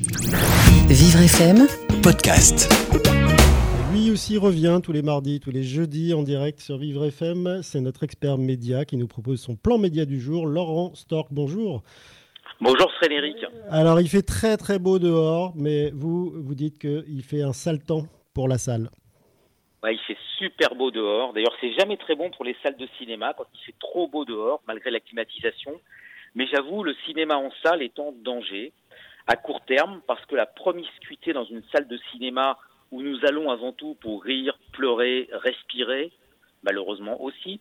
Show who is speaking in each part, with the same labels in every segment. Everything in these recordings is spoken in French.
Speaker 1: Vivre FM,
Speaker 2: podcast.
Speaker 3: Lui aussi revient tous les mardis, tous les jeudis en direct sur Vivre FM. C'est notre expert média qui nous propose son plan média du jour. Laurent Stork, bonjour.
Speaker 4: Bonjour Frédéric.
Speaker 3: Alors il fait très très beau dehors, mais vous, vous dites qu'il fait un sale temps pour la salle.
Speaker 4: Ouais, il fait super beau dehors. D'ailleurs, c'est jamais très bon pour les salles de cinéma quand il fait trop beau dehors, malgré la climatisation. Mais j'avoue, le cinéma en salle est en danger à court terme parce que la promiscuité dans une salle de cinéma où nous allons avant tout pour rire, pleurer, respirer, malheureusement aussi,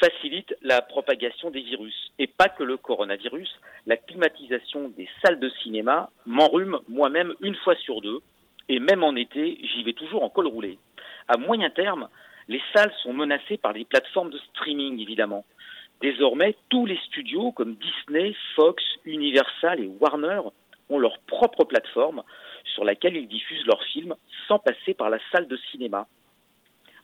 Speaker 4: facilite la propagation des virus. Et pas que le coronavirus, la climatisation des salles de cinéma m'enrhume moi-même une fois sur deux, et même en été, j'y vais toujours en col roulé. À moyen terme, les salles sont menacées par les plateformes de streaming, évidemment. Désormais, tous les studios comme Disney, Fox, Universal et Warner ont leur propre plateforme sur laquelle ils diffusent leurs films sans passer par la salle de cinéma.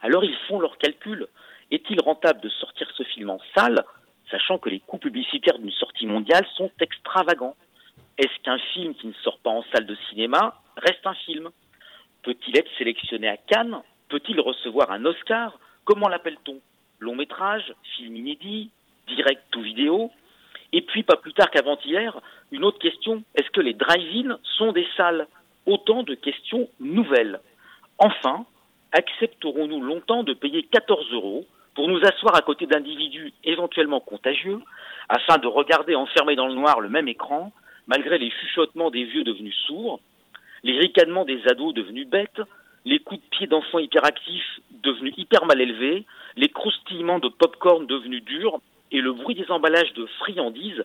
Speaker 4: Alors ils font leurs calculs. Est-il rentable de sortir ce film en salle, sachant que les coûts publicitaires d'une sortie mondiale sont extravagants? Est-ce qu'un film qui ne sort pas en salle de cinéma reste un film? Peut-il être sélectionné à Cannes? Peut-il recevoir un Oscar? Comment l'appelle-t-on? Long métrage Film inédit Direct ou vidéo? Et puis, pas plus tard qu'avant-hier, une autre question, est-ce que les drive-in sont des salles? Autant de questions nouvelles. Enfin, accepterons-nous longtemps de payer 14 euros pour nous asseoir à côté d'individus éventuellement contagieux, afin de regarder enfermés dans le noir le même écran, malgré les chuchotements des vieux devenus sourds, les ricanements des ados devenus bêtes, les coups de pied d'enfants hyperactifs devenus hyper mal élevés, les croustillements de pop-corn devenus durs, et le bruit des emballages de friandises,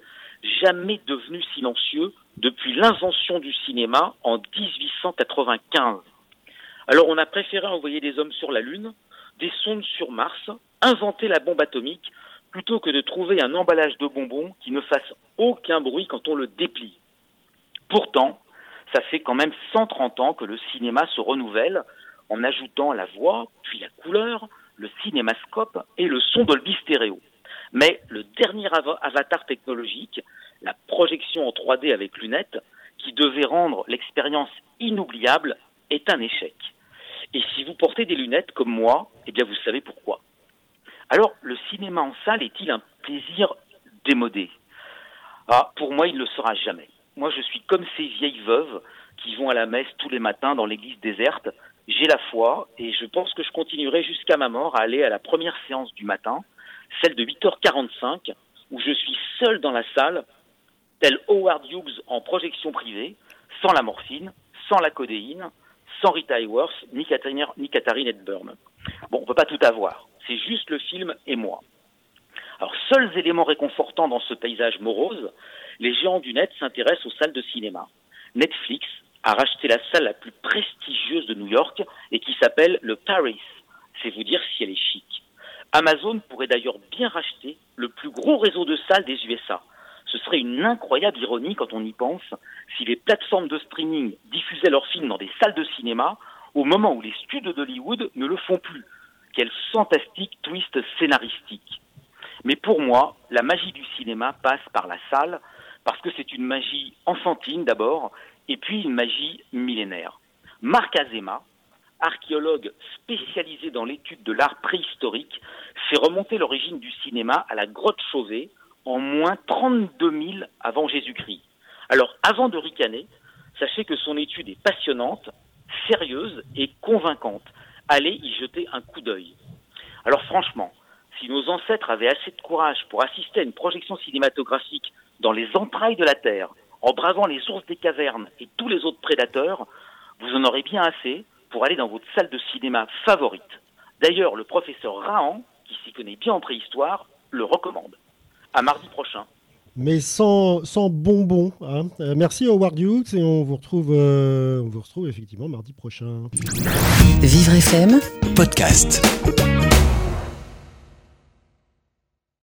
Speaker 4: jamais devenu silencieux depuis l'invention du cinéma en 1895. Alors on a préféré envoyer des hommes sur la Lune, des sondes sur Mars, inventer la bombe atomique, plutôt que de trouver un emballage de bonbons qui ne fasse aucun bruit quand on le déplie. Pourtant, ça fait quand même 130 ans que le cinéma se renouvelle en ajoutant la voix, puis la couleur, le cinémascope et le son Dolby Stéréo. Mais le dernier avatar technologique, la projection en 3D avec lunettes, qui devait rendre l'expérience inoubliable, est un échec. Et si vous portez des lunettes comme moi, eh bien vous savez pourquoi. Alors, le cinéma en salle est-il un plaisir démodé? Ah, pour moi, il ne le sera jamais. Moi, je suis comme ces vieilles veuves qui vont à la messe tous les matins dans l'église déserte. J'ai la foi et je pense que je continuerai jusqu'à ma mort à aller à la première séance du matin celle de 8h45, où je suis seul dans la salle, tel Howard Hughes en projection privée, sans la morphine, sans la codéine, sans Rita Hayworth, ni Katharine, ni Katharine Hepburn. Bon, on peut pas tout avoir. C'est juste le film et moi. Alors, seuls éléments réconfortants dans ce paysage morose, les géants du net s'intéressent aux salles de cinéma. Netflix a racheté la salle la plus prestigieuse de New York et qui s'appelle le Paris. C'est vous dire si elle est chic. Amazon pourrait d'ailleurs bien racheter le plus gros réseau de salles des USA. Ce serait une incroyable ironie quand on y pense si les plateformes de streaming diffusaient leurs films dans des salles de cinéma au moment où les studios d'Hollywood ne le font plus. Quel fantastique twist scénaristique. Mais pour moi, la magie du cinéma passe par la salle, parce que c'est une magie enfantine d'abord, et puis une magie millénaire. Marc Azema, archéologue spécialisé dans l'étude de l'art préhistorique, fait remonter l'origine du cinéma à la grotte Chauvet en moins 32 000 avant Jésus-Christ. Alors, avant de ricaner, sachez que son étude est passionnante, sérieuse et convaincante. Allez y jeter un coup d'œil. Alors franchement, si nos ancêtres avaient assez de courage pour assister à une projection cinématographique dans les entrailles de la Terre, en bravant les ours des cavernes et tous les autres prédateurs, vous en aurez bien assez pour aller dans votre salle de cinéma favorite. D'ailleurs, le professeur Rahan, qui s'y connaît bien en préhistoire, le recommande. À mardi prochain.
Speaker 3: Mais sans, sans bonbons. Hein. Euh, merci Howard Hughes et on vous, retrouve, euh, on vous retrouve effectivement mardi prochain.
Speaker 1: Vivre FM
Speaker 2: podcast.